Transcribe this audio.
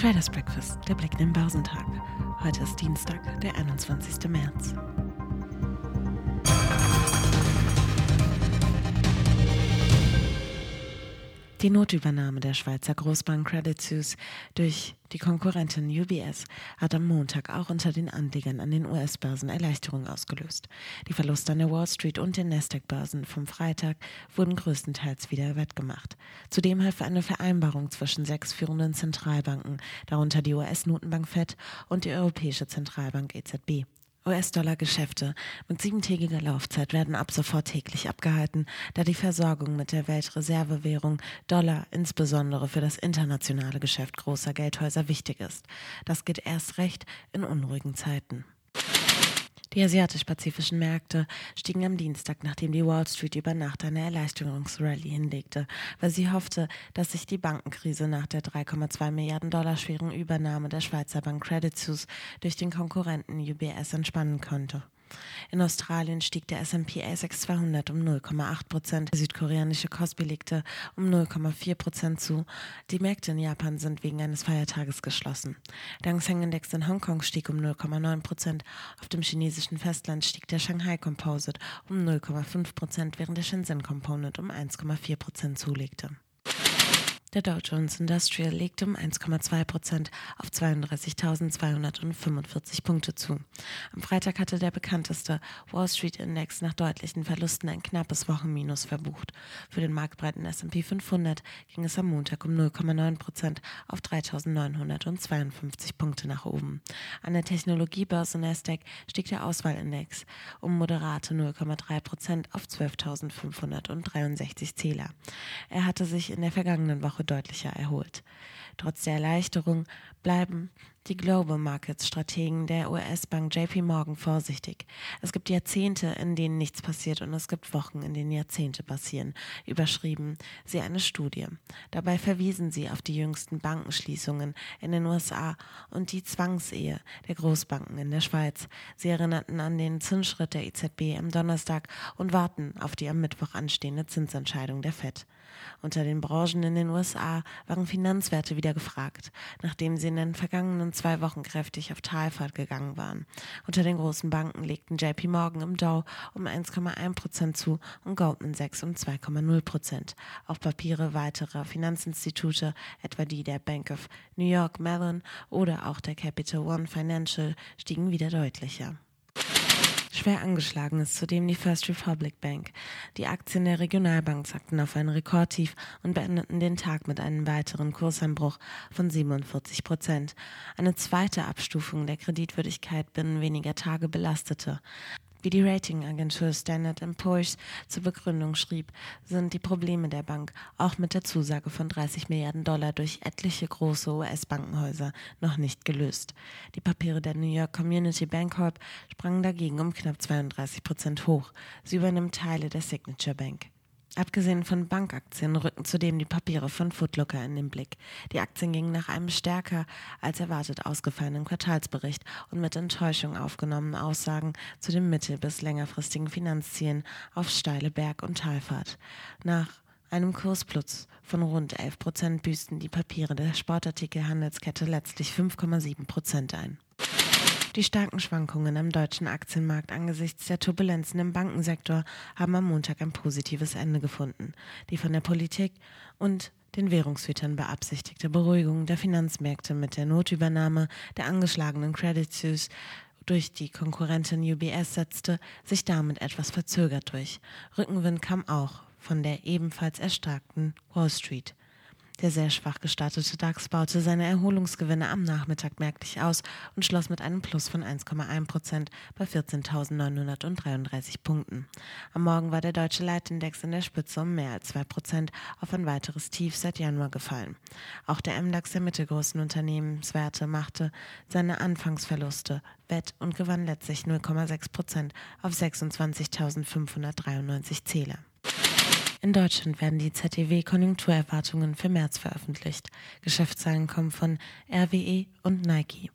Traders Breakfast, der Blick in den Börsentag. Heute ist Dienstag, der 21. März. Die Notübernahme der Schweizer Großbank Credit Suisse durch die Konkurrentin UBS hat am Montag auch unter den Anlegern an den US-Börsen Erleichterung ausgelöst. Die Verluste an der Wall Street und den Nasdaq-Börsen vom Freitag wurden größtenteils wieder wettgemacht. Zudem half eine Vereinbarung zwischen sechs führenden Zentralbanken, darunter die US-Notenbank Fed und die Europäische Zentralbank EZB. US-Dollar-Geschäfte mit siebentägiger Laufzeit werden ab sofort täglich abgehalten, da die Versorgung mit der Weltreservewährung Dollar insbesondere für das internationale Geschäft großer Geldhäuser wichtig ist. Das geht erst recht in unruhigen Zeiten. Die asiatisch-pazifischen Märkte stiegen am Dienstag, nachdem die Wall Street über Nacht eine Erleichterungsrallye hinlegte, weil sie hoffte, dass sich die Bankenkrise nach der 3,2 Milliarden Dollar schweren Übernahme der Schweizer Bank Credit Suisse durch den Konkurrenten UBS entspannen konnte. In Australien stieg der S&P ASX 200 um 0,8 Prozent, der südkoreanische Kospi legte um 0,4 Prozent zu. Die Märkte in Japan sind wegen eines Feiertages geschlossen. Der Hang Index in Hongkong stieg um 0,9 Prozent. Auf dem chinesischen Festland stieg der Shanghai Composite um 0,5 Prozent, während der Shenzhen Component um 1,4 Prozent zulegte. Der Dow Jones Industrial legte um 1,2 Prozent auf 32.245 Punkte zu. Am Freitag hatte der bekannteste Wall Street Index nach deutlichen Verlusten ein knappes Wochenminus verbucht. Für den marktbreiten S&P 500 ging es am Montag um 0,9 Prozent auf 3.952 Punkte nach oben. An der Technologiebörse Nasdaq stieg der Auswahlindex um moderate 0,3 Prozent auf 12.563 Zähler. Er hatte sich in der vergangenen Woche Woche deutlicher erholt. Trotz der Erleichterung bleiben die Global Markets Strategen der US-Bank JP Morgan vorsichtig. Es gibt Jahrzehnte, in denen nichts passiert und es gibt Wochen, in denen Jahrzehnte passieren, überschrieben sie eine Studie. Dabei verwiesen sie auf die jüngsten Bankenschließungen in den USA und die Zwangsehe der Großbanken in der Schweiz. Sie erinnerten an den Zinsschritt der EZB am Donnerstag und warten auf die am Mittwoch anstehende Zinsentscheidung der Fed. Unter den Branchen in den USA waren Finanzwerte wieder gefragt, nachdem sie in den vergangenen zwei Wochen kräftig auf Talfahrt gegangen waren. Unter den großen Banken legten JP Morgan im Dow um 1,1 Prozent zu und Goldman Sachs um 2,0 Prozent. Auf Papiere weiterer Finanzinstitute, etwa die der Bank of New York Mellon oder auch der Capital One Financial, stiegen wieder deutlicher. Schwer angeschlagen ist zudem die First Republic Bank. Die Aktien der Regionalbank sackten auf ein Rekordtief und beendeten den Tag mit einem weiteren Kurseinbruch von 47 Prozent. Eine zweite Abstufung der Kreditwürdigkeit binnen weniger Tage belastete. Wie die Ratingagentur Standard Poor's zur Begründung schrieb, sind die Probleme der Bank auch mit der Zusage von 30 Milliarden Dollar durch etliche große US-Bankenhäuser noch nicht gelöst. Die Papiere der New York Community Bank Corp sprangen dagegen um knapp 32 Prozent hoch. Sie übernimmt Teile der Signature Bank. Abgesehen von Bankaktien rücken zudem die Papiere von Footlooker in den Blick. Die Aktien gingen nach einem stärker als erwartet ausgefallenen Quartalsbericht und mit Enttäuschung aufgenommenen Aussagen zu den mittel- bis längerfristigen Finanzzielen auf steile Berg- und Talfahrt. Nach einem Kursplus von rund 11 Prozent büßten die Papiere der Sportartikelhandelskette letztlich 5,7 Prozent ein. Die starken Schwankungen am deutschen Aktienmarkt angesichts der Turbulenzen im Bankensektor haben am Montag ein positives Ende gefunden. Die von der Politik und den Währungshütern beabsichtigte Beruhigung der Finanzmärkte mit der Notübernahme der angeschlagenen Credit Suisse durch die Konkurrentin UBS setzte sich damit etwas verzögert durch. Rückenwind kam auch von der ebenfalls erstarkten Wall Street. Der sehr schwach gestartete DAX baute seine Erholungsgewinne am Nachmittag merklich aus und schloss mit einem Plus von 1,1 Prozent bei 14.933 Punkten. Am Morgen war der deutsche Leitindex in der Spitze um mehr als 2 Prozent auf ein weiteres Tief seit Januar gefallen. Auch der MDAX der mittelgroßen Unternehmenswerte machte seine Anfangsverluste wett und gewann letztlich 0,6 Prozent auf 26.593 Zähler. In Deutschland werden die ZDW-Konjunkturerwartungen für März veröffentlicht. Geschäftszahlen kommen von RWE und Nike.